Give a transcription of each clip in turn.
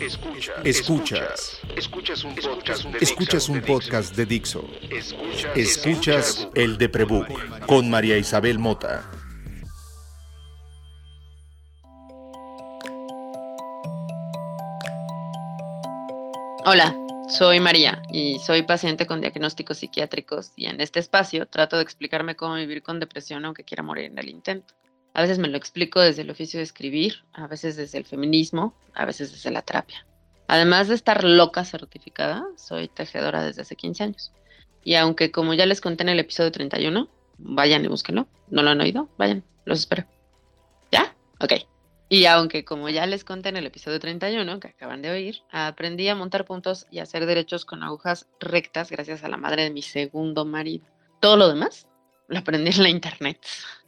Escuchas. Escuchas. Escuchas un podcast de, Escuchas un podcast de Dixo. Escuchas, el de Prebook con María Isabel Mota. Hola, soy María y soy paciente con diagnósticos psiquiátricos y en este espacio trato de explicarme cómo vivir con depresión aunque quiera morir en el intento. A veces me lo explico desde el oficio de escribir, a veces desde el feminismo, a veces desde la terapia. Además de estar loca certificada, soy tejedora desde hace 15 años. Y aunque como ya les conté en el episodio 31, vayan y búsquenlo. ¿No lo han oído? Vayan, los espero. ¿Ya? Ok. Y aunque como ya les conté en el episodio 31, que acaban de oír, aprendí a montar puntos y hacer derechos con agujas rectas gracias a la madre de mi segundo marido. Todo lo demás lo aprendí en la internet.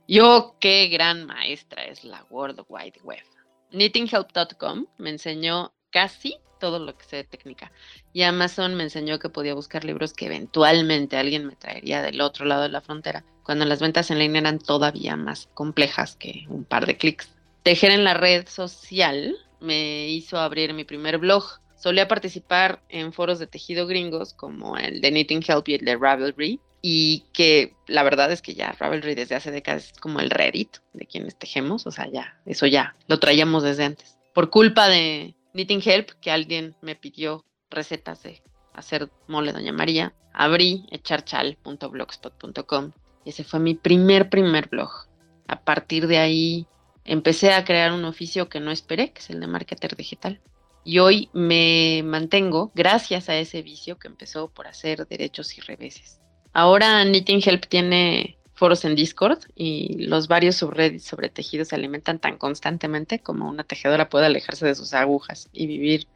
Yo, qué gran maestra es la World Wide Web. Knittinghelp.com me enseñó casi todo lo que sé de técnica. Y Amazon me enseñó que podía buscar libros que eventualmente alguien me traería del otro lado de la frontera, cuando las ventas en línea eran todavía más complejas que un par de clics. Tejer en la red social me hizo abrir mi primer blog. Solía participar en foros de tejido gringos como el de Knitting Help y el de Ravelry, y que la verdad es que ya Ravelry desde hace décadas es como el Reddit de quienes tejemos, o sea, ya, eso ya lo traíamos desde antes. Por culpa de Knitting Help, que alguien me pidió recetas de hacer mole Doña María, abrí echarchal.blogspot.com y ese fue mi primer, primer blog. A partir de ahí empecé a crear un oficio que no esperé, que es el de marketer digital. Y hoy me mantengo gracias a ese vicio que empezó por hacer derechos y reveses. Ahora Knitting Help tiene foros en Discord y los varios subreddits sobre tejidos se alimentan tan constantemente como una tejedora puede alejarse de sus agujas y vivir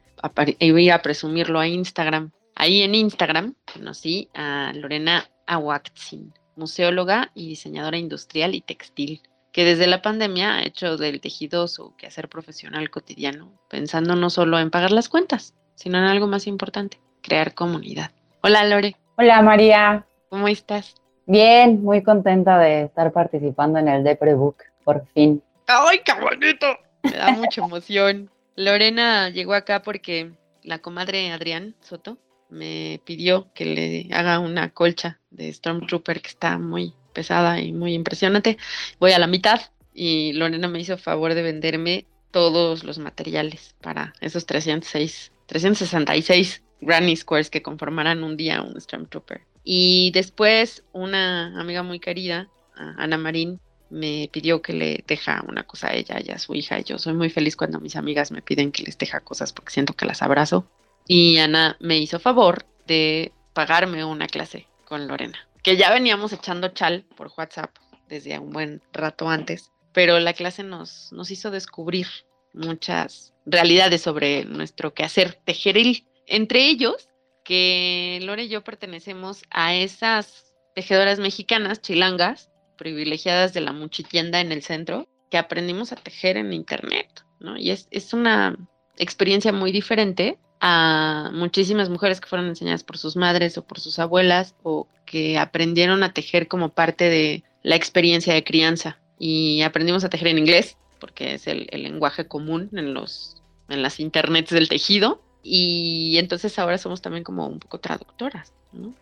y ir a presumirlo a Instagram. Ahí en Instagram conocí a Lorena Awaxin, museóloga y diseñadora industrial y textil, que desde la pandemia ha hecho del tejido su quehacer profesional cotidiano, pensando no solo en pagar las cuentas, sino en algo más importante, crear comunidad. Hola Lore. Hola María. ¿Cómo estás? Bien, muy contenta de estar participando en el Deprebook, por fin. ¡Ay, qué bonito! Me da mucha emoción. Lorena llegó acá porque la comadre Adrián Soto me pidió que le haga una colcha de Stormtrooper que está muy pesada y muy impresionante. Voy a la mitad y Lorena me hizo favor de venderme todos los materiales para esos 306, 366 Granny Squares que conformarán un día un Stormtrooper. Y después una amiga muy querida, Ana Marín, me pidió que le deja una cosa a ella y a su hija. Yo soy muy feliz cuando mis amigas me piden que les deja cosas porque siento que las abrazo. Y Ana me hizo favor de pagarme una clase con Lorena, que ya veníamos echando chal por WhatsApp desde un buen rato antes, pero la clase nos, nos hizo descubrir muchas realidades sobre nuestro quehacer tejeril. Entre ellos, que Lore y yo pertenecemos a esas tejedoras mexicanas, chilangas, privilegiadas de la muchitienda en el centro, que aprendimos a tejer en internet, ¿no? Y es, es una experiencia muy diferente a muchísimas mujeres que fueron enseñadas por sus madres o por sus abuelas o que aprendieron a tejer como parte de la experiencia de crianza. Y aprendimos a tejer en inglés, porque es el, el lenguaje común en, los, en las internets del tejido y entonces ahora somos también como un poco traductoras, ¿no?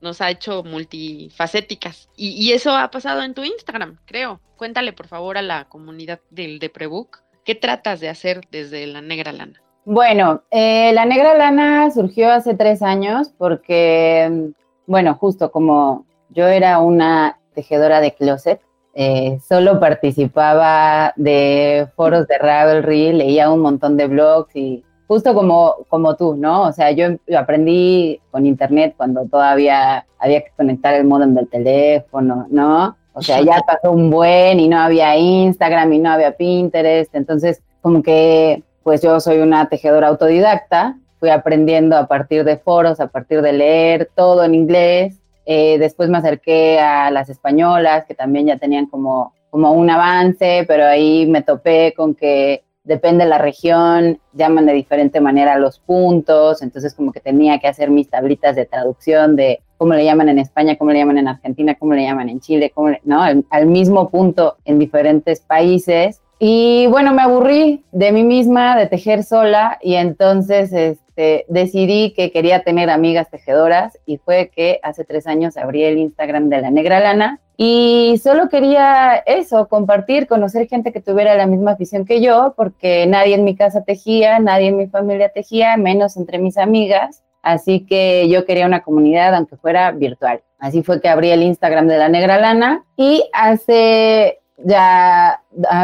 Nos, ha hecho multifacéticas y, eso ha pasado en tu Instagram, creo. Cuéntale por favor a la comunidad del de Prebook, ¿qué tratas de hacer desde la negra lana? Bueno, eh, la negra lana surgió hace tres años porque, bueno, justo como yo era una tejedora de closet, eh, solo participaba de foros de Ravelry, leía un montón de blogs y justo como, como tú, ¿no? O sea, yo, aprendí con internet cuando todavía había que conectar el modem del teléfono, ¿no? O sea, ya pasó un buen y no había Instagram y no había Pinterest, entonces como que pues yo soy una tejedora autodidacta, fui aprendiendo a partir de foros, a partir de leer todo en inglés, eh, después me acerqué a las españolas que también ya tenían como, como un avance, pero ahí me topé con que depende de la región, llaman de diferente manera los puntos, entonces como que tenía que hacer mis tablitas de traducción de cómo le llaman en España, cómo le llaman en Argentina, cómo le llaman en Chile, cómo ¿no? Al, mismo punto en diferentes países. Y bueno, me aburrí de mí misma, de tejer sola, y entonces este, decidí que quería tener amigas tejedoras, y fue que hace tres años abrí el Instagram de la Negra Lana, y solo quería eso, compartir, conocer gente que tuviera la misma afición que yo, porque nadie en mi casa tejía, nadie en mi familia tejía, menos entre mis amigas. Así que yo quería una comunidad, aunque fuera virtual. Así fue que abrí el Instagram de la Negra Lana y hace ya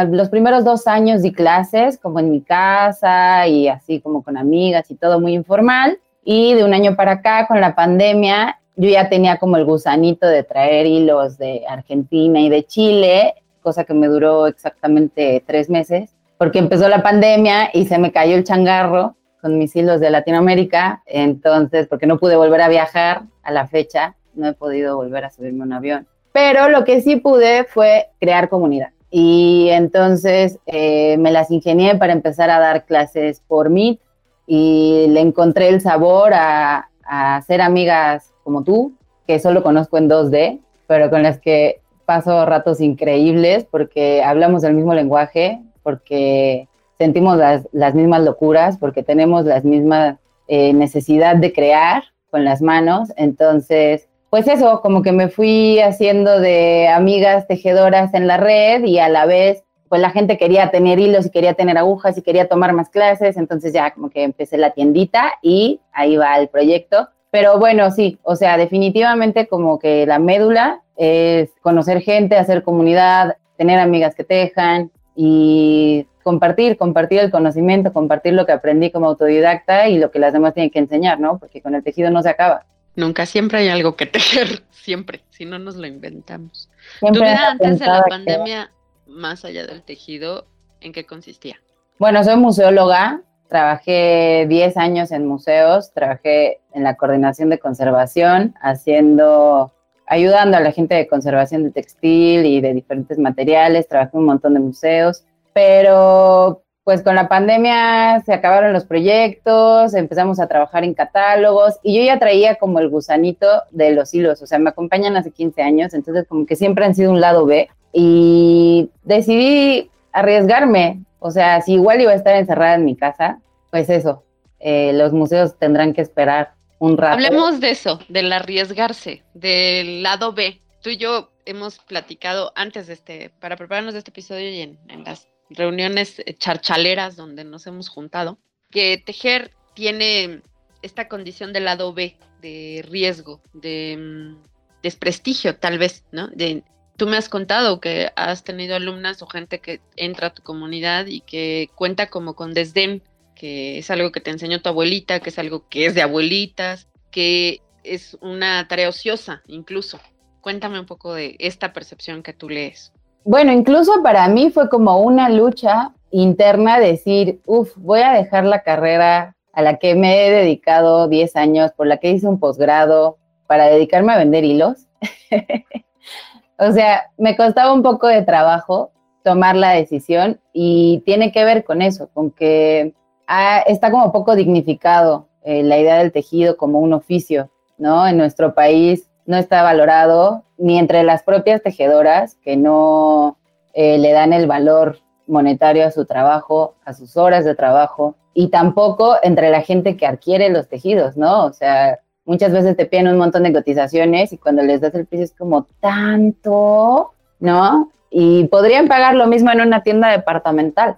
los primeros dos años di clases como en mi casa y así como con amigas y todo muy informal. Y de un año para acá, con la pandemia, yo ya tenía como el gusanito de traer hilos de Argentina y de Chile, cosa que me duró exactamente tres meses, porque empezó la pandemia y se me cayó el changarro con mis hilos de Latinoamérica, entonces, porque no pude volver a viajar a la fecha, no he podido volver a subirme a un avión. Pero lo que sí pude fue crear comunidad. Y entonces eh, me las ingenié para empezar a dar clases por Meet y le encontré el sabor a, a ser amigas como tú, que solo conozco en 2D, pero con las que paso ratos increíbles porque hablamos el mismo lenguaje, porque sentimos las, las mismas locuras, porque tenemos las mismas eh, necesidad de crear con las manos. Entonces, pues eso, como que me fui haciendo de amigas tejedoras en la red y a la vez, pues la gente quería tener hilos y quería tener agujas y quería tomar más clases. Entonces ya como que empecé la tiendita y ahí va el proyecto. Pero bueno, sí, o sea, definitivamente como que la médula es conocer gente, hacer comunidad, tener amigas que tejan y compartir, compartir el conocimiento, compartir lo que aprendí como autodidacta y lo que las demás tienen que enseñar, ¿no? Porque con el tejido no se acaba. Nunca, siempre hay algo que tejer, siempre, si no nos lo inventamos. tu vida antes de la pandemia, más allá del tejido, ¿en qué consistía? Bueno, soy museóloga, Trabajé 10 años en museos, trabajé en la coordinación de conservación, haciendo, ayudando a la gente de conservación de textil y de diferentes materiales, trabajé en un montón de museos, pero pues con la pandemia se acabaron los proyectos, empezamos a trabajar en catálogos y yo ya traía como el gusanito de los hilos, o sea, me acompañan hace 15 años, entonces como que siempre han sido un lado B y decidí arriesgarme, o sea, si igual iba a estar encerrada en mi casa, pues eso, eh, los museos tendrán que esperar un rato. Hablemos de eso, del arriesgarse, del lado B. Tú y yo hemos platicado antes de este, para prepararnos de este episodio y en, las reuniones charchaleras donde nos hemos juntado, que tejer tiene esta condición del lado B, de riesgo, de mm, desprestigio tal vez, ¿no? De Tú me has contado que has tenido alumnas o gente que entra a tu comunidad y que cuenta como con desdén, que es algo que te enseñó tu abuelita, que es algo que es de abuelitas, que es una tarea ociosa incluso. Cuéntame un poco de esta percepción que tú lees. Bueno, incluso para mí fue como una lucha interna decir, uff, voy a dejar la carrera a la que me he dedicado 10 años, por la que hice un posgrado, para dedicarme a vender hilos. O sea, me costaba un poco de trabajo tomar la decisión y tiene que ver con eso, con que ah, está como poco dignificado eh, la idea del tejido como un oficio, ¿no? En nuestro país no está valorado ni entre las propias tejedoras que no eh, le dan el valor monetario a su trabajo, a sus horas de trabajo, y tampoco entre la gente que adquiere los tejidos, ¿no? O sea, muchas veces te piden un montón de cotizaciones y cuando les das el precio es como tanto, ¿no? Y podrían pagar lo mismo en una tienda departamental.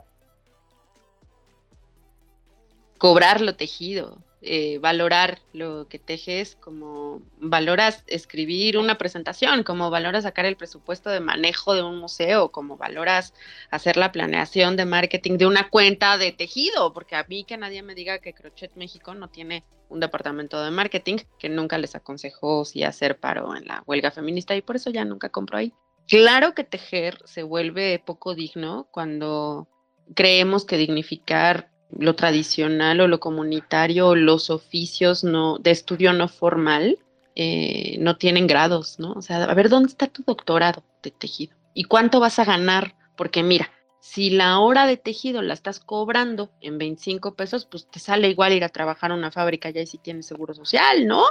Cobrar lo tejido. Eh, valorar lo que tejes, como valoras escribir una presentación, como valoras sacar el presupuesto de manejo de un museo, como valoras hacer la planeación de marketing de una cuenta de tejido, porque a mí que nadie me diga que Crochet México no tiene un departamento de marketing, que nunca les aconsejó si hacer paro en la huelga feminista y por eso ya nunca compro ahí. Claro que tejer se vuelve poco digno cuando creemos que dignificar lo tradicional o lo comunitario, los oficios no, de estudio no formal, eh, no tienen grados, ¿no? O sea, a ver, ¿dónde está tu doctorado de tejido? ¿Y cuánto vas a ganar? Porque mira, si la hora de tejido la estás cobrando en 25 pesos, pues te sale igual ir a trabajar a una fábrica ya y si tienes seguro social, ¿no?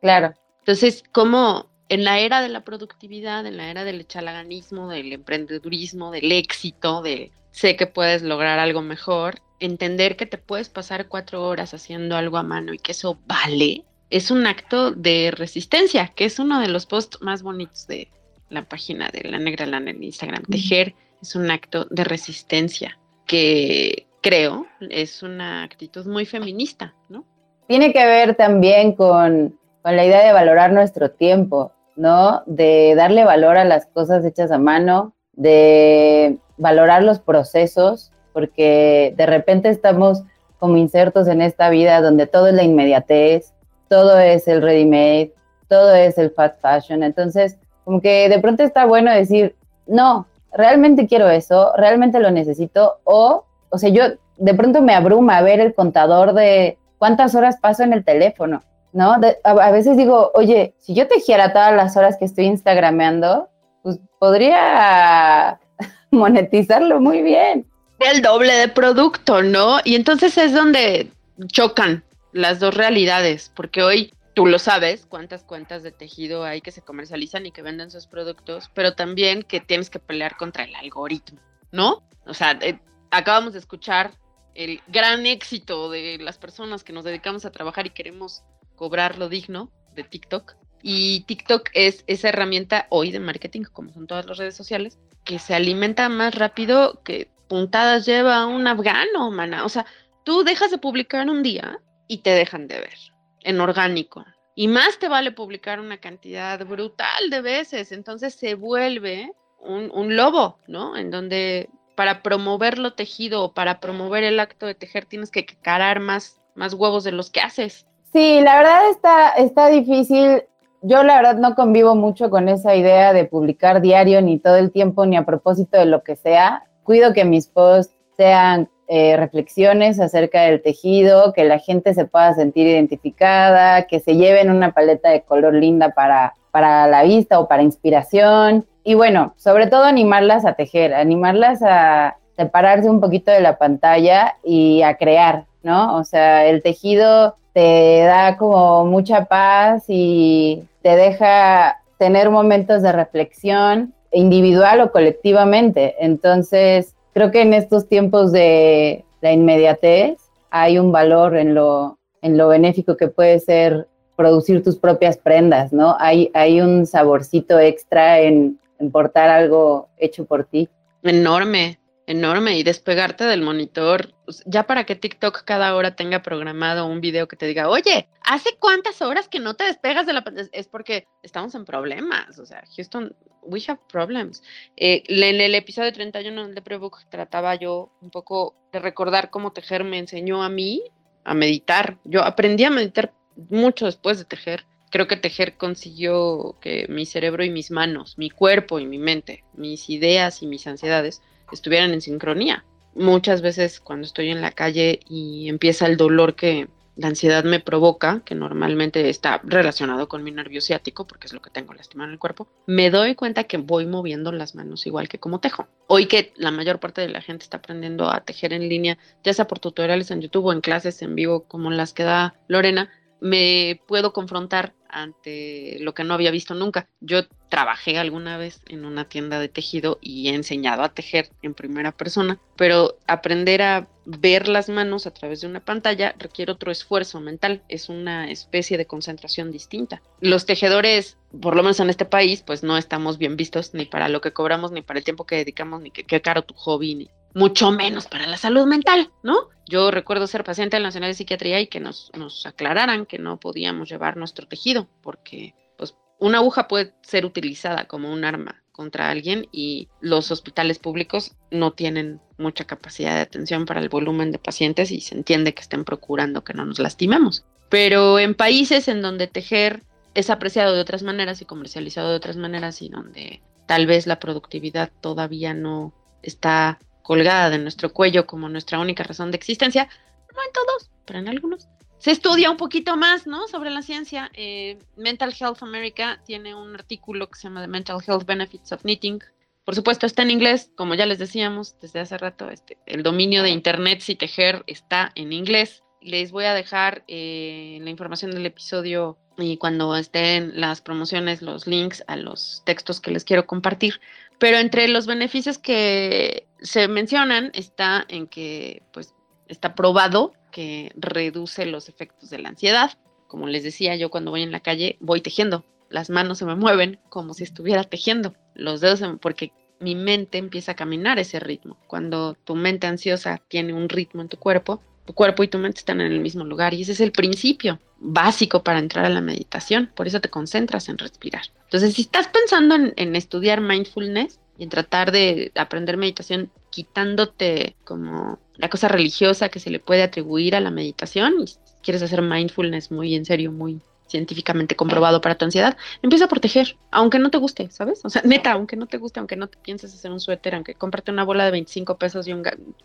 Claro. Entonces, ¿cómo en la era de la productividad, en la era del echalaganismo, del emprendedurismo, del éxito, de sé que puedes lograr algo mejor, entender que te puedes pasar cuatro horas haciendo algo a mano y que eso vale, es un acto de resistencia, que es uno de los posts más bonitos de la página de La Negra Lana en Instagram. Tejer es un acto de resistencia que creo es una actitud muy feminista, ¿no? Tiene que ver también con, con la idea de valorar nuestro tiempo, ¿no? De darle valor a las cosas hechas a mano, de valorar los procesos, porque de repente estamos como insertos en esta vida donde todo es la inmediatez, todo es el ready made, todo es el fast fashion. Entonces, como que de pronto está bueno decir, no, realmente quiero eso, realmente lo necesito, o, o sea, yo de pronto me abruma ver el contador de cuántas horas paso en el teléfono, ¿no? a, veces digo, oye, si yo tejiera todas las horas que estoy instagrameando, pues podría monetizarlo muy bien. El doble de producto, ¿no? Y entonces es donde chocan las dos realidades, porque hoy tú lo sabes, cuántas cuentas de tejido hay que se comercializan y que venden sus productos, pero también que tienes que pelear contra el algoritmo, ¿no? O sea, eh, acabamos de escuchar el gran éxito de las personas que nos dedicamos a trabajar y queremos cobrar lo digno de TikTok. Y TikTok es esa herramienta hoy de marketing, como son todas las redes sociales, que se alimenta más rápido que puntadas lleva un afgano, mana. O sea, tú dejas de publicar un día y te dejan de ver en orgánico. Y más te vale publicar una cantidad brutal de veces. Entonces se vuelve un, lobo, ¿no? En donde para promover lo tejido o para promover el acto de tejer tienes que carar más, huevos de los que haces. Sí, la verdad está difícil. Yo la verdad no convivo mucho con esa idea de publicar diario ni todo el tiempo ni a propósito de lo que sea. Cuido que mis posts sean eh, reflexiones acerca del tejido, que la gente se pueda sentir identificada, que se lleven una paleta de color linda para, para la vista o para inspiración. Y bueno, sobre todo animarlas a tejer, animarlas a separarse un poquito de la pantalla y a crear, ¿no? O sea, el tejido te da como mucha paz y te deja tener momentos de reflexión individual o colectivamente. Entonces, creo que en estos tiempos de la inmediatez hay un valor en lo, en lo benéfico que puede ser producir tus propias prendas, ¿no? Hay, hay un saborcito extra en, en portar algo hecho por ti. Enorme enorme y despegarte del monitor, pues, ya para que TikTok cada hora tenga programado un video que te diga, oye, ¿hace cuántas horas que no te despegas de la pantalla? Es porque estamos en problemas, o sea, Houston, we have problems. Eh, en el episodio 31 de Prebook trataba yo un poco de recordar cómo tejer me enseñó a mí a meditar. Yo aprendí a meditar mucho después de tejer. Creo que tejer consiguió que mi cerebro y mis manos, mi cuerpo y mi mente, mis ideas y mis ansiedades estuvieran en sincronía. Muchas veces cuando estoy en la calle y empieza el dolor que la ansiedad me provoca, que normalmente está relacionado con mi nervio ciático, porque es lo que tengo lastimado en el cuerpo, me doy cuenta que voy moviendo las manos igual que como tejo. Hoy que la mayor parte de la gente está aprendiendo a tejer en línea, ya sea por tutoriales en YouTube o en clases en vivo como las que da Lorena, me puedo confrontar ante lo que no había visto nunca. Yo trabajé alguna vez en una tienda de tejido y he enseñado a tejer en primera persona, pero aprender a ver las manos a través de una pantalla requiere otro esfuerzo mental, es una especie de concentración distinta. Los tejedores, por lo menos en este país, pues no estamos bien vistos ni para lo que cobramos, ni para el tiempo que dedicamos, ni qué caro tu hobby, ni mucho menos para la salud mental, ¿no? Yo recuerdo ser paciente del Nacional de Psiquiatría y que nos, nos aclararan que no podíamos llevar nuestro tejido, porque pues, una aguja puede ser utilizada como un arma contra alguien y los hospitales públicos no tienen mucha capacidad de atención para el volumen de pacientes y se entiende que estén procurando que no nos lastimemos. Pero en países en donde tejer es apreciado de otras maneras y comercializado de otras maneras y donde tal vez la productividad todavía no está colgada de nuestro cuello como nuestra única razón de existencia, no en todos, pero en algunos. Se estudia un poquito más, ¿no? Sobre la ciencia. Eh, Mental Health America tiene un artículo que se llama The Mental Health Benefits of Knitting. Por supuesto, está en inglés, como ya les decíamos desde hace rato, este, el dominio de Internet y tejer está en inglés. les voy a dejar eh, la información del episodio y cuando estén las promociones, los links a los textos que les quiero compartir. Pero entre los beneficios que se mencionan está en que pues está probado que reduce los efectos de la ansiedad. Como les decía, yo cuando voy en la calle voy tejiendo. Las manos se me mueven como si estuviera tejiendo. Los dedos, porque mi mente empieza a caminar ese ritmo. Cuando tu mente ansiosa tiene un ritmo en tu cuerpo, tu cuerpo y tu mente están en el mismo lugar y ese es el principio básico para entrar a la meditación. Por eso te concentras en respirar. Entonces, si estás pensando en, estudiar mindfulness y en tratar de aprender meditación quitándote como la cosa religiosa que se le puede atribuir a la meditación y quieres hacer mindfulness muy en serio, muy científicamente comprobado para tu ansiedad, empieza a proteger, aunque no te guste, ¿sabes? O sea, neta, aunque no te guste, aunque no te pienses hacer un suéter, aunque cómprate una bola de 25 pesos y un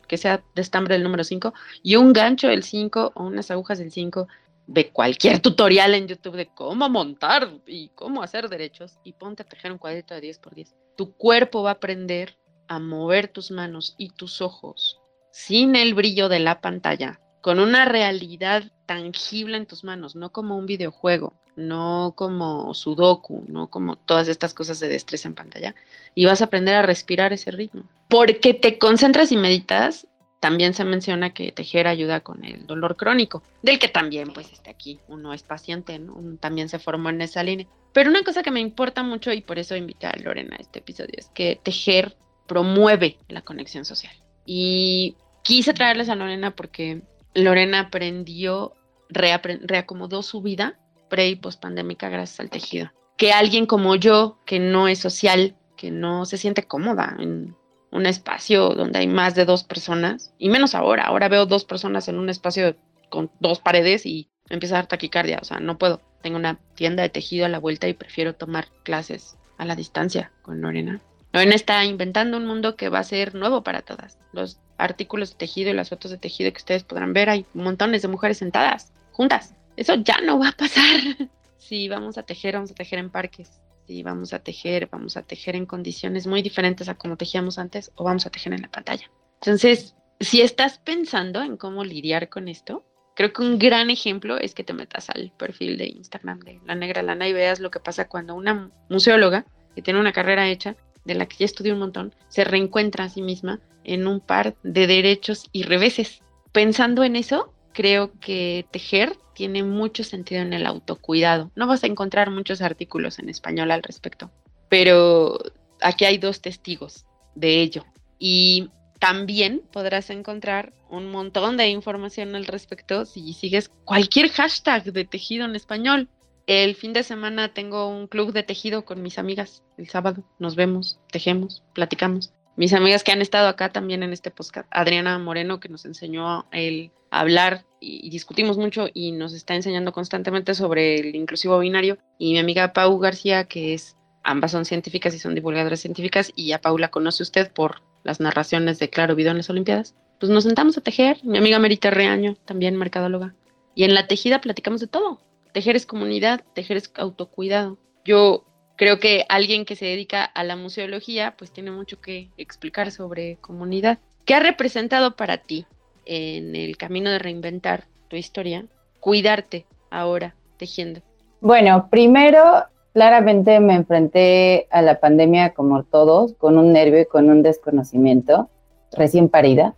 que sea de estambre del número 5 y un gancho del 5 o unas agujas del 5 de cualquier tutorial en YouTube de cómo montar y cómo hacer derechos y ponte a tejer un cuadrito de 10 por 10. Tu cuerpo va a aprender a mover tus manos y tus ojos sin el brillo de la pantalla con una realidad tangible en tus manos, no como un videojuego, no como sudoku, no como todas estas cosas de destreza en pantalla, y vas a aprender a respirar ese ritmo. Porque te concentras y meditas, también se menciona que tejer ayuda con el dolor crónico, del que también pues está aquí, uno es paciente, también se formó en esa línea. Pero una cosa que me importa mucho y por eso invité a Lorena a este episodio es que tejer promueve la conexión social. Y quise traerles a Lorena porque Lorena aprendió, reacomodó su vida pre y post pandémica gracias al tejido. Que alguien como yo, que no es social, que no se siente cómoda en un espacio donde hay más de dos personas, y menos ahora, ahora veo dos personas en un espacio con dos paredes y empieza a dar taquicardia, o sea, no puedo. Tengo una tienda de tejido a la vuelta y prefiero tomar clases a la distancia con Lorena. Lorena está inventando un mundo que va a ser nuevo para todas. Los artículos de tejido y las fotos de tejido que ustedes podrán ver, hay montones de mujeres sentadas, juntas. Eso ya no va a pasar. Si vamos a tejer, vamos a tejer en parques. Si vamos a tejer, vamos a tejer en condiciones muy diferentes a como tejíamos antes o vamos a tejer en la pantalla. Entonces, si estás pensando en cómo lidiar con esto, creo que un gran ejemplo es que te metas al perfil de Instagram de La Negra Lana y veas lo que pasa cuando una museóloga que tiene una carrera hecha de la que ya estudió un montón, se reencuentra a sí misma en un par de derechos y reveses. Pensando en eso, creo que tejer tiene mucho sentido en el autocuidado. No vas a encontrar muchos artículos en español al respecto, pero aquí hay dos testigos de ello. Y también podrás encontrar un montón de información al respecto si sigues cualquier hashtag de tejido en español. El fin de semana tengo un club de tejido con mis amigas. El sábado nos vemos, tejemos, platicamos. Mis amigas que han estado acá también en este podcast, Adriana Moreno, que nos enseñó el hablar y, discutimos mucho y nos está enseñando constantemente sobre el inclusivo binario. Y mi amiga Pau García, que es, ambas son científicas y son divulgadoras científicas, y a Pau la conoce usted por las narraciones de Claro Video en las Olimpiadas. Pues nos sentamos a tejer. Mi amiga Merita Reaño, también mercadóloga. Y en la tejida platicamos de todo tejer es comunidad, tejer es autocuidado. Yo creo que alguien que se dedica a la museología, pues tiene mucho que explicar sobre comunidad. ¿Qué ha representado para ti en el camino de reinventar tu historia? Cuidarte ahora tejiendo. Bueno, primero, claramente me enfrenté a la pandemia como todos, con un nervio y con un desconocimiento, recién parida.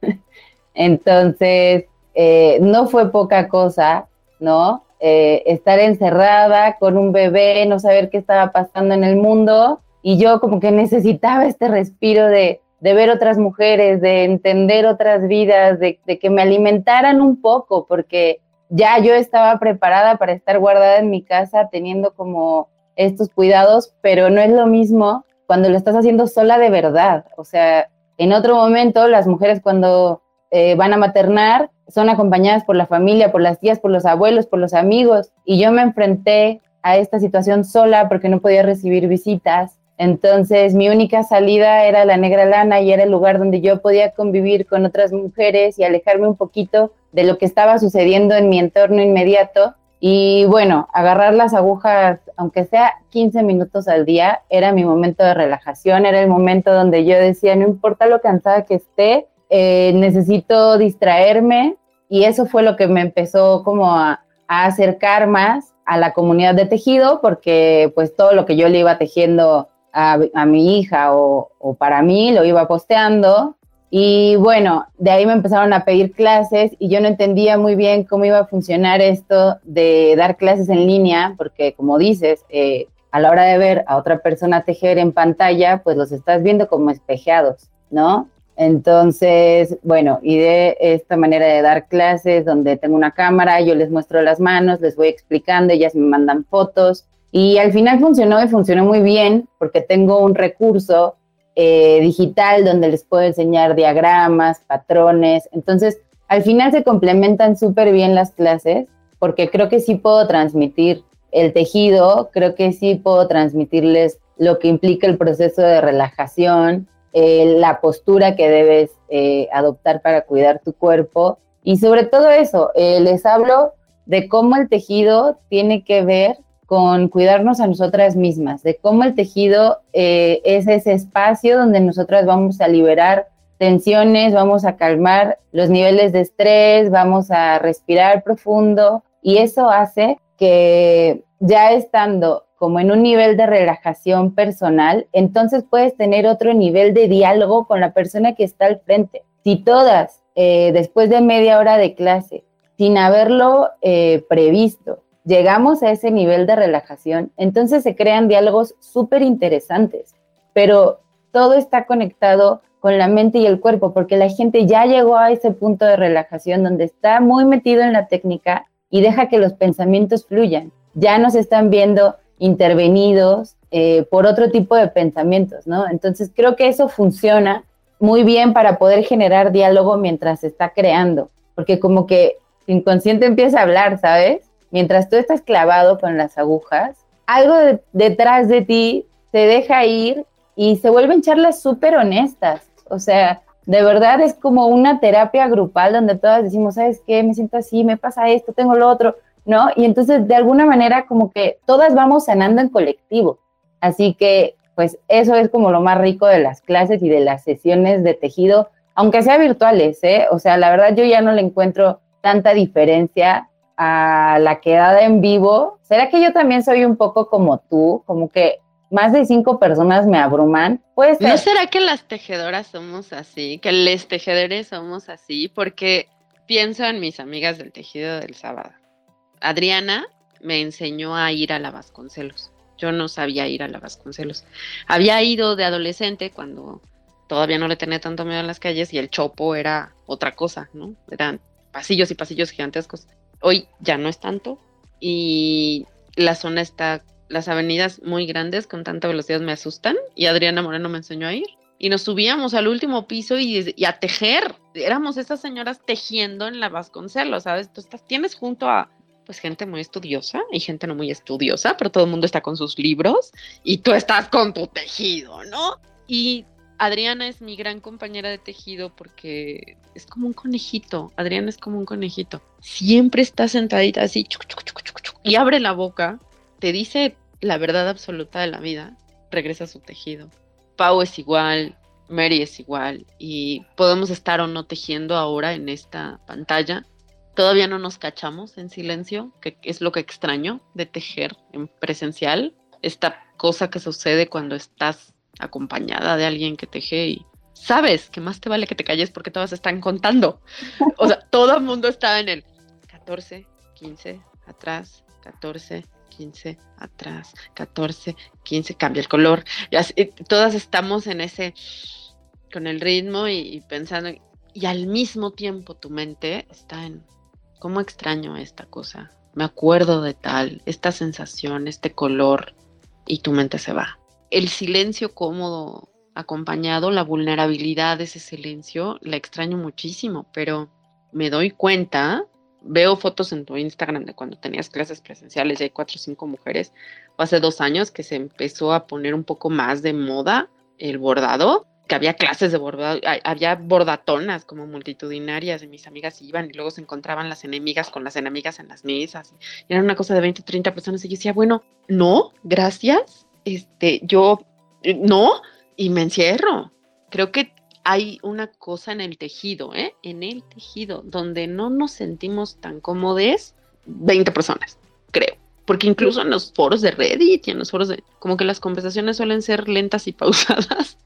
Entonces, eh, no fue poca cosa, ¿no? Eh, estar encerrada con un bebé, no saber qué estaba pasando en el mundo. Y yo como que necesitaba este respiro de, ver otras mujeres, de entender otras vidas, de, que me alimentaran un poco, porque ya yo estaba preparada para estar guardada en mi casa teniendo como estos cuidados, pero no es lo mismo cuando lo estás haciendo sola de verdad. O sea, en otro momento las mujeres cuando eh, van a maternar son acompañadas por la familia, por las tías, por los abuelos, por los amigos. Y yo me enfrenté a esta situación sola porque no podía recibir visitas. Entonces mi única salida era la negra lana y era el lugar donde yo podía convivir con otras mujeres y alejarme un poquito de lo que estaba sucediendo en mi entorno inmediato. Y bueno, agarrar las agujas, aunque sea 15 minutos al día, era mi momento de relajación, era el momento donde yo decía, no importa lo cansada que esté, eh, necesito distraerme y eso fue lo que me empezó como a, acercar más a la comunidad de tejido, porque pues todo lo que yo le iba tejiendo a, mi hija o, para mí lo iba posteando. Y bueno, de ahí me empezaron a pedir clases y yo no entendía muy bien cómo iba a funcionar esto de dar clases en línea, porque como dices, eh, a la hora de ver a otra persona tejer en pantalla, pues los estás viendo como espejeados, ¿no? Entonces, bueno, y de esta manera de dar clases donde tengo una cámara, yo les muestro las manos, les voy explicando, ellas me mandan fotos y al final funcionó y funcionó muy bien porque tengo un recurso eh, digital donde les puedo enseñar diagramas, patrones. Entonces, al final se complementan súper bien las clases porque creo que sí puedo transmitir el tejido, creo que sí puedo transmitirles lo que implica el proceso de relajación, eh, la postura que debes eh, adoptar para cuidar tu cuerpo. Y sobre todo eso, eh, les hablo de cómo el tejido tiene que ver con cuidarnos a nosotras mismas, de cómo el tejido es ese espacio donde nosotras vamos a liberar tensiones, vamos a calmar los niveles de estrés, vamos a respirar profundo. Y eso hace que ya estando como en un nivel de relajación personal, entonces puedes tener otro nivel de diálogo con la persona que está al frente. Si todas, eh, después de media hora de clase, sin haberlo eh, previsto, llegamos a ese nivel de relajación, entonces se crean diálogos súper interesantes, pero todo está conectado con la mente y el cuerpo, porque la gente ya llegó a ese punto de relajación donde está muy metido en la técnica y deja que los pensamientos fluyan. Ya nos están viendo intervenidos eh, por otro tipo de pensamientos, ¿no? Entonces creo que eso funciona muy bien para poder generar diálogo mientras se está creando, porque como que inconsciente empieza a hablar, ¿sabes? Mientras tú estás clavado con las agujas, algo detrás de ti se deja ir y se vuelven charlas súper honestas, o sea, de verdad es como una terapia grupal donde todas decimos, ¿sabes qué? Me siento así, me pasa esto, tengo lo otro. ¿No? Y entonces, de alguna manera, como que todas vamos sanando en colectivo. Así que, pues, eso es como lo más rico de las clases y de las sesiones de tejido, aunque sea virtuales, ¿eh? O sea, la verdad yo ya no le encuentro tanta diferencia a la quedada en vivo. ¿Será que yo también soy un poco como tú? Como que más de cinco personas me abruman. Pues ¿No será que las tejedoras somos así? Que les tejedores somos así? Porque pienso en mis amigas del tejido del sábado. Adriana me enseñó a ir a la Vasconcelos. Yo no sabía ir a la Vasconcelos. Había ido de adolescente cuando todavía no le tenía tanto miedo a las calles y el chopo era otra cosa, ¿no? Eran pasillos y pasillos gigantescos. Hoy ya no es tanto y la zona está, las avenidas muy grandes con tanta velocidad me asustan y Adriana Moreno me enseñó a ir. Y nos subíamos al último piso y, y a tejer. Éramos esas señoras tejiendo en la Vasconcelos, ¿sabes? Tú estás, tienes junto a pues gente muy estudiosa y gente no muy estudiosa, pero todo el mundo está con sus libros y tú estás con tu tejido, ¿no? Y Adriana es mi gran compañera de tejido porque es como un conejito. Adriana es como un conejito. Siempre está sentadita así y abre la boca, te dice la verdad absoluta de la vida, regresa a su tejido. Pau es igual, Mary es igual y podemos estar o no tejiendo ahora en esta pantalla Todavía no nos cachamos en silencio, que es lo que extraño de tejer en presencial. Esta cosa que sucede cuando estás acompañada de alguien que teje y sabes que más te vale que te calles porque todas están contando. O sea, todo el mundo está en el 14, 15, atrás, 14, 15, atrás, 14, 15, cambia el color. Y así, todas estamos en ese, con el ritmo y pensando, y al mismo tiempo tu mente está en ¿Cómo extraño esta cosa? Me acuerdo de tal, esta sensación, este color, y tu mente se va. El silencio cómodo acompañado, la vulnerabilidad de ese silencio, la extraño muchísimo, pero me doy cuenta, veo fotos en tu Instagram de cuando tenías clases presenciales y hay cuatro o cinco mujeres, hace dos años que se empezó a poner un poco más de moda el bordado, que había clases de bordado, había bordatonas como multitudinarias y mis amigas iban y luego se encontraban las enemigas con las enemigas en las mesas. Y era una cosa de 20, 30 personas y yo decía, bueno, no, gracias, este, yo, eh, no, y me encierro. Creo que hay una cosa en el tejido, ¿eh? En el tejido, donde no nos sentimos tan cómodos 20 personas, creo. Porque incluso en los foros de Reddit y en los foros de... Como que las conversaciones suelen ser lentas y pausadas,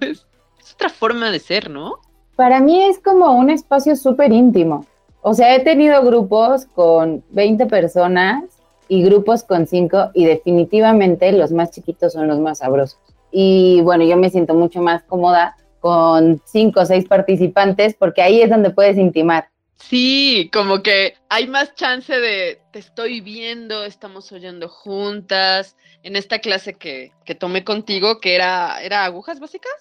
Es otra forma de ser, ¿no? Para mí es como un espacio súper íntimo. O sea, he tenido grupos con 20 personas y grupos con 5 y definitivamente los más chiquitos son los más sabrosos. Y bueno, yo me siento mucho más cómoda con cinco o seis participantes, porque ahí es donde puedes intimar. Sí, como que hay más chance de te estoy viendo, estamos oyendo juntas. En esta clase que, que tomé contigo, que era, ¿era agujas básicas?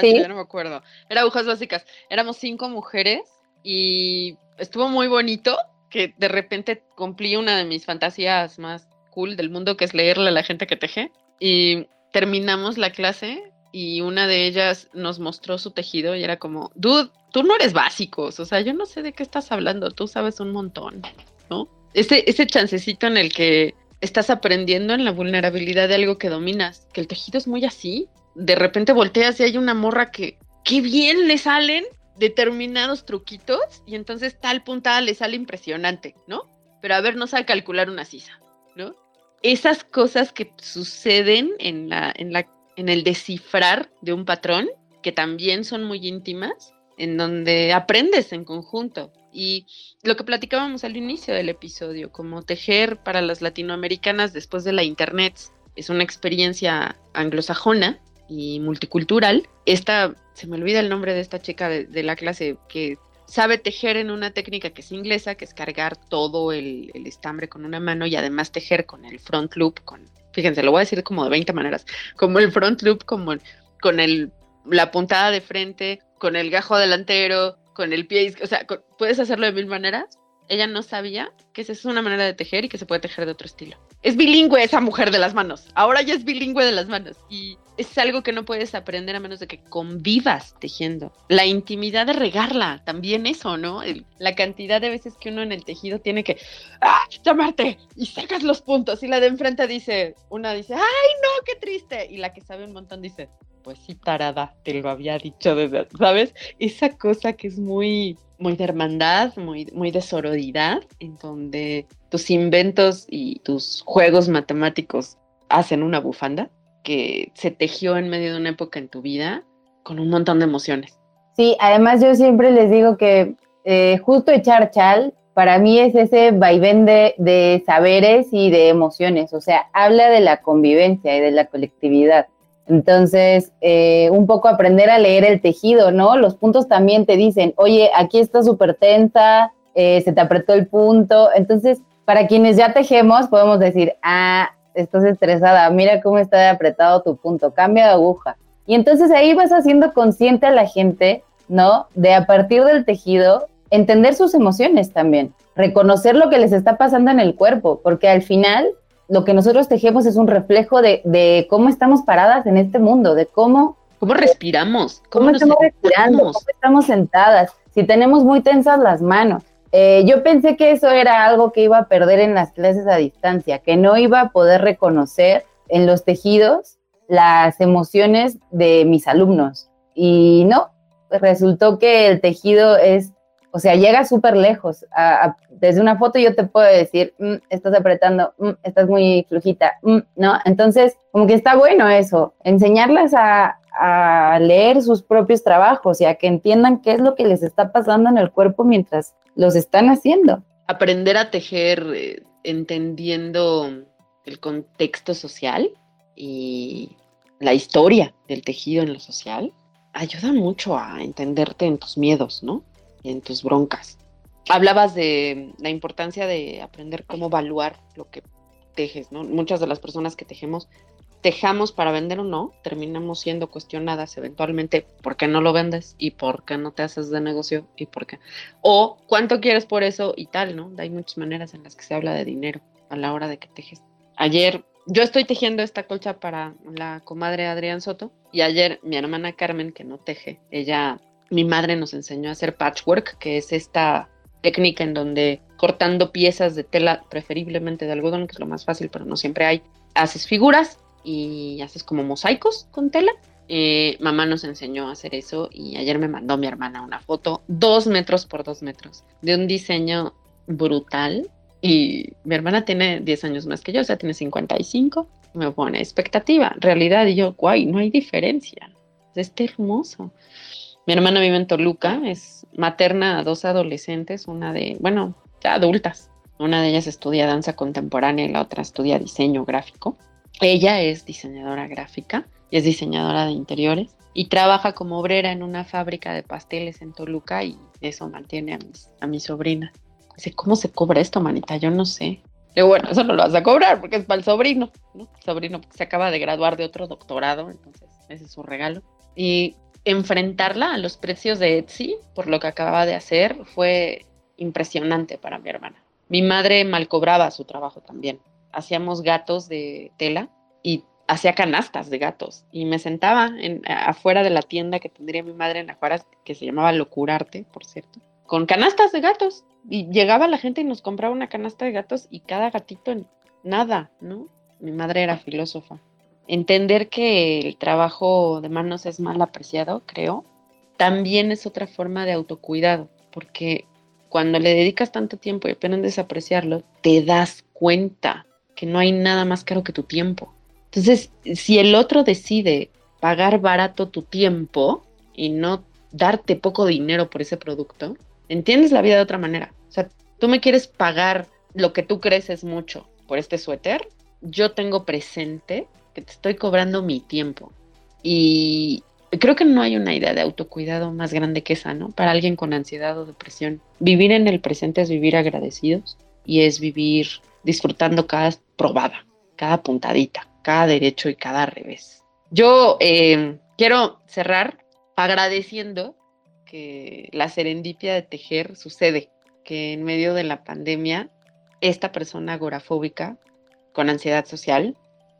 sí. no me acuerdo. Era agujas básicas. Éramos cinco mujeres y estuvo muy bonito que de repente cumplí una de mis fantasías más cool del mundo, que es leerle a la gente que teje. Y terminamos la clase y una de ellas nos mostró su tejido y era como, dude, tú no eres básicos, o sea, yo no sé de qué estás hablando, tú sabes un montón, ¿no? Ese, ese chancecito en el que estás aprendiendo en la vulnerabilidad de algo que dominas, que el tejido es muy así, de repente volteas y hay una morra que, qué bien le salen determinados truquitos y entonces tal puntada le sale impresionante, ¿no? Pero a ver, no sabe calcular una sisa, ¿no? Esas cosas que suceden en la, en la en el descifrar de un patrón, que también son muy íntimas, en donde aprendes en conjunto. Y lo que platicábamos al inicio del episodio, como tejer para las latinoamericanas después de la Internet, es una experiencia anglosajona y multicultural. Esta, se me olvida el nombre de esta chica de, la clase que sabe tejer en una técnica que es inglesa, que es cargar todo el, el, estambre con una mano y además tejer con el front loop, con fíjense, lo voy a decir como de 20 maneras, como el front loop, como con el, la puntada de frente, con el gajo delantero, con el pie, o sea, puedes hacerlo de mil maneras. Ella no sabía que esa es una manera de tejer y que se puede tejer de otro estilo. Es bilingüe esa mujer de las manos. Ahora ya es bilingüe de las manos. Y es algo que no puedes aprender a menos de que convivas tejiendo. La intimidad de regarla, también eso, ¿no? la cantidad de veces que uno en el tejido tiene que ¡ah! llamarte y sacas los puntos. Y la de enfrente dice, una dice, ¡ay no, qué triste! Y la que sabe un montón dice, pues sí, tarada, te lo había dicho, desde, ¿sabes? Esa cosa que es muy muy de hermandad, muy, muy de sororidad, en donde tus inventos y tus juegos matemáticos hacen una bufanda que se tejió en medio de una época en tu vida con un montón de emociones. Sí, además yo siempre les digo que eh, justo echar chal para mí es ese vaivén de, de saberes y de emociones, o sea, habla de la convivencia y de la colectividad. Entonces, eh, un poco aprender a leer el tejido, ¿no? Los puntos también te dicen, oye, aquí está súper tensa, eh, se te apretó el punto. Entonces, para quienes ya tejemos, podemos decir, ah, estás estresada, mira cómo está apretado tu punto, cambia de aguja. Y entonces ahí vas haciendo consciente a la gente, ¿no? De a partir del tejido, entender sus emociones también, reconocer lo que les está pasando en el cuerpo, porque al final lo que nosotros tejemos es un reflejo de, cómo estamos paradas en este mundo, de cómo... ¿Cómo respiramos? ¿Cómo, estamos respirando? ¿Cómo estamos sentadas? Si tenemos muy tensas las manos. Eh, yo pensé que eso era algo que iba a perder en las clases a distancia, que no iba a poder reconocer en los tejidos las emociones de mis alumnos. Y no, resultó que el tejido es o sea, llega súper lejos. desde una foto yo te puedo decir, mm, estás apretando, mm, estás muy flujita, mm", ¿no? Entonces, como que está bueno eso, enseñarlas a, leer sus propios trabajos y a que entiendan qué es lo que les está pasando en el cuerpo mientras los están haciendo. Aprender a tejer eh, entendiendo el contexto social y la historia del tejido en lo social ayuda mucho a entenderte en tus miedos, ¿no? En tus broncas. Hablabas de la importancia de aprender cómo evaluar lo que tejes, ¿no? Muchas de las personas que tejemos, tejamos para vender o no, terminamos siendo cuestionadas eventualmente por qué no lo vendes y por qué no te haces de negocio y por qué. O cuánto quieres por eso y tal, ¿no? Hay muchas maneras en las que se habla de dinero a la hora de que tejes. Ayer yo estoy tejiendo esta colcha para la comadre Adrián Soto y ayer mi hermana Carmen, que no teje, ella mi madre nos enseñó a hacer patchwork, que es esta técnica en donde cortando piezas de tela, preferiblemente de algodón, que es lo más fácil, pero no siempre hay, haces figuras y haces como mosaicos con tela Eh, mamá nos enseñó a hacer eso y ayer me mandó mi hermana una foto, dos metros por dos metros, de un diseño brutal. Y mi hermana tiene 10 años más que yo, o sea, tiene 55. Me pone expectativa, realidad, y yo, guay, no hay diferencia. Está hermoso. Mi hermana vive en Toluca, es materna a dos adolescentes, una de, bueno, ya adultas. Una de ellas estudia danza contemporánea y la otra estudia diseño gráfico. Ella es diseñadora gráfica y es diseñadora de interiores y trabaja como obrera en una fábrica de pasteles en Toluca y eso mantiene a, a mi sobrina. Dice, ¿cómo se cobra esto, manita? Yo no sé. Y bueno, eso no lo vas a cobrar porque es para el sobrino, ¿no? sobrino se acaba de graduar de otro doctorado, entonces ese es su regalo. Y enfrentarla a los precios de Etsy, por lo que acababa de hacer, fue impresionante para mi hermana. Mi madre mal cobraba su trabajo también. Hacíamos gatos de tela y hacía canastas de gatos y me sentaba en, afuera de la tienda que tendría mi madre en Ajuaras, que se llamaba Locurarte, por cierto, con canastas de gatos. Y llegaba la gente y nos compraba una canasta de gatos y cada gatito nada, ¿no? Mi madre era filósofa. Entender que el trabajo de manos es mal apreciado, creo, también es otra forma de autocuidado, porque cuando le dedicas tanto tiempo y aprendes a te das cuenta que no hay nada más caro que tu tiempo entonces, si el otro decide pagar barato tu tiempo y no darte poco dinero por ese producto, entiendes la vida de otra manera. O sea, tú me quieres pagar lo que tú crees es mucho por este suéter, yo tengo presente te estoy cobrando mi tiempo. Y creo que no hay una idea de autocuidado más grande que esa, ¿no? Para alguien con ansiedad o depresión. Vivir en el presente es vivir agradecidos y es vivir disfrutando cada probada, cada puntadita cada derecho y cada revés. Yo eh, quiero cerrar agradeciendo que la serendipia de tejer sucede, que en medio de la pandemia, esta persona agorafóbica, con ansiedad social,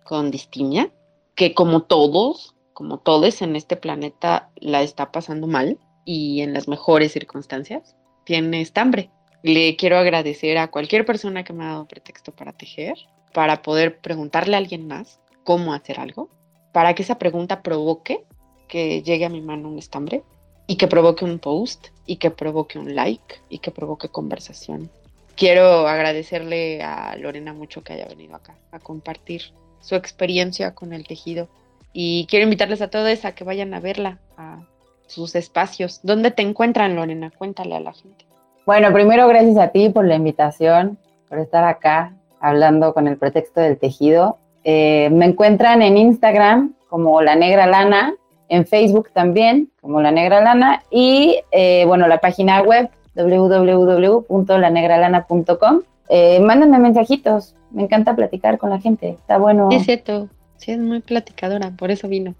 con distimia, que como todos, como todos en este planeta la está pasando mal y en las mejores circunstancias, tiene estambre. Le quiero agradecer a cualquier persona que me ha dado pretexto para tejer, para poder preguntarle a alguien más cómo hacer algo, para que esa pregunta provoque que llegue a mi mano un estambre y que provoque un post y que provoque un like y que provoque conversación. Quiero agradecerle a Lorena mucho que haya venido acá a compartir su experiencia con el tejido y quiero invitarles a todos a que vayan a verla a sus espacios. ¿Dónde te encuentran, Lorena? Cuéntale a la gente. Bueno, primero gracias a ti por la invitación, por estar acá hablando con el pretexto del tejido. Eh, me encuentran en Instagram como La Negra Lana, en Facebook también como La Negra Lana y eh, bueno, la página web www.lanegralana.com. Eh, mándenme mensajitos, me encanta platicar con la gente, está bueno. Es cierto, sí es muy platicadora, por eso vino.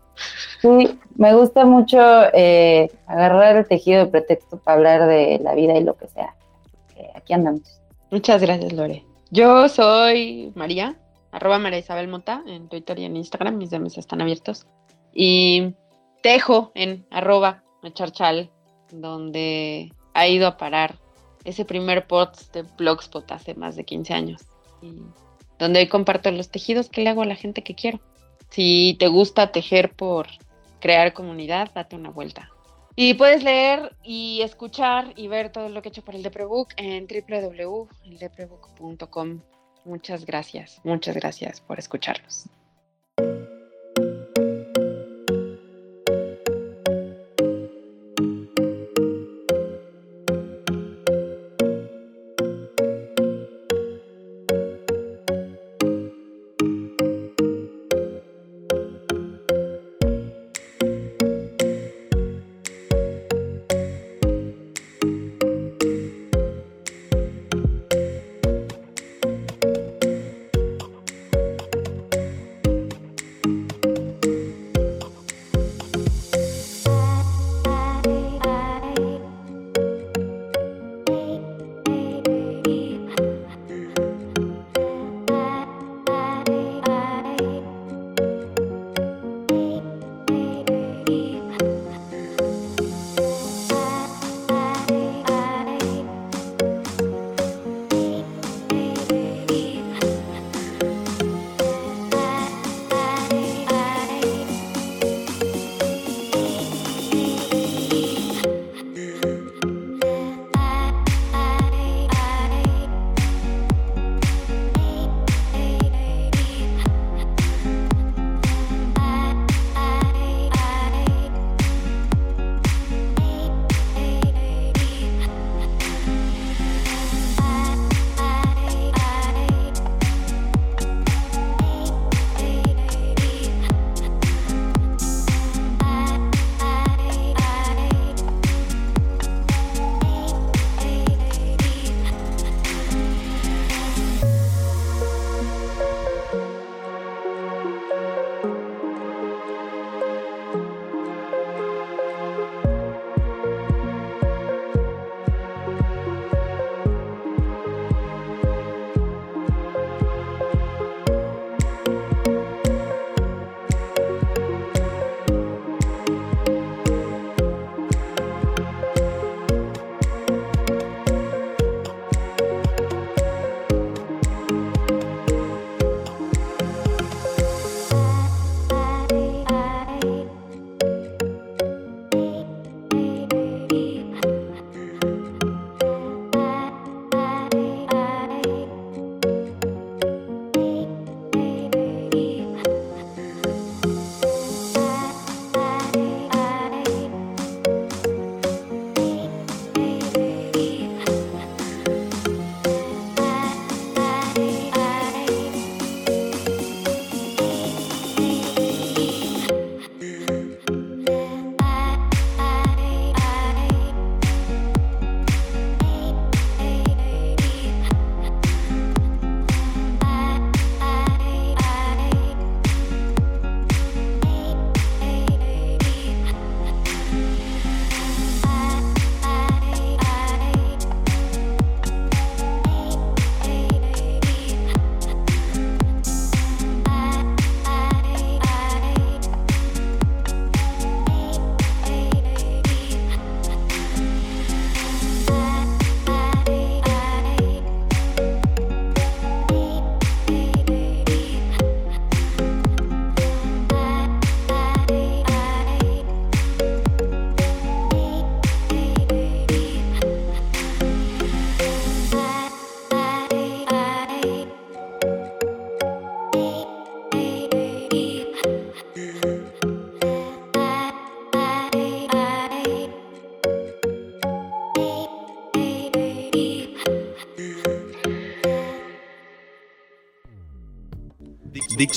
Sí, me gusta mucho eh, agarrar el tejido de pretexto para hablar de la vida y lo que sea. aquí andamos. Muchas gracias, Lore. Yo soy María, arroba María Isabel Mota en Twitter y en Instagram, mis DMs están abiertos. Y Tejo en arroba Charchal, donde ha ido a parar ese primer post de Blogspot hace más de 15 años. Y donde hoy comparto los tejidos que le hago a la gente que quiero. Si te gusta tejer por crear comunidad, date una vuelta. Y puedes leer y escuchar y ver todo lo que he hecho por el Deprebook en www.eldeprebook.com. Muchas gracias, muchas gracias por escucharlos.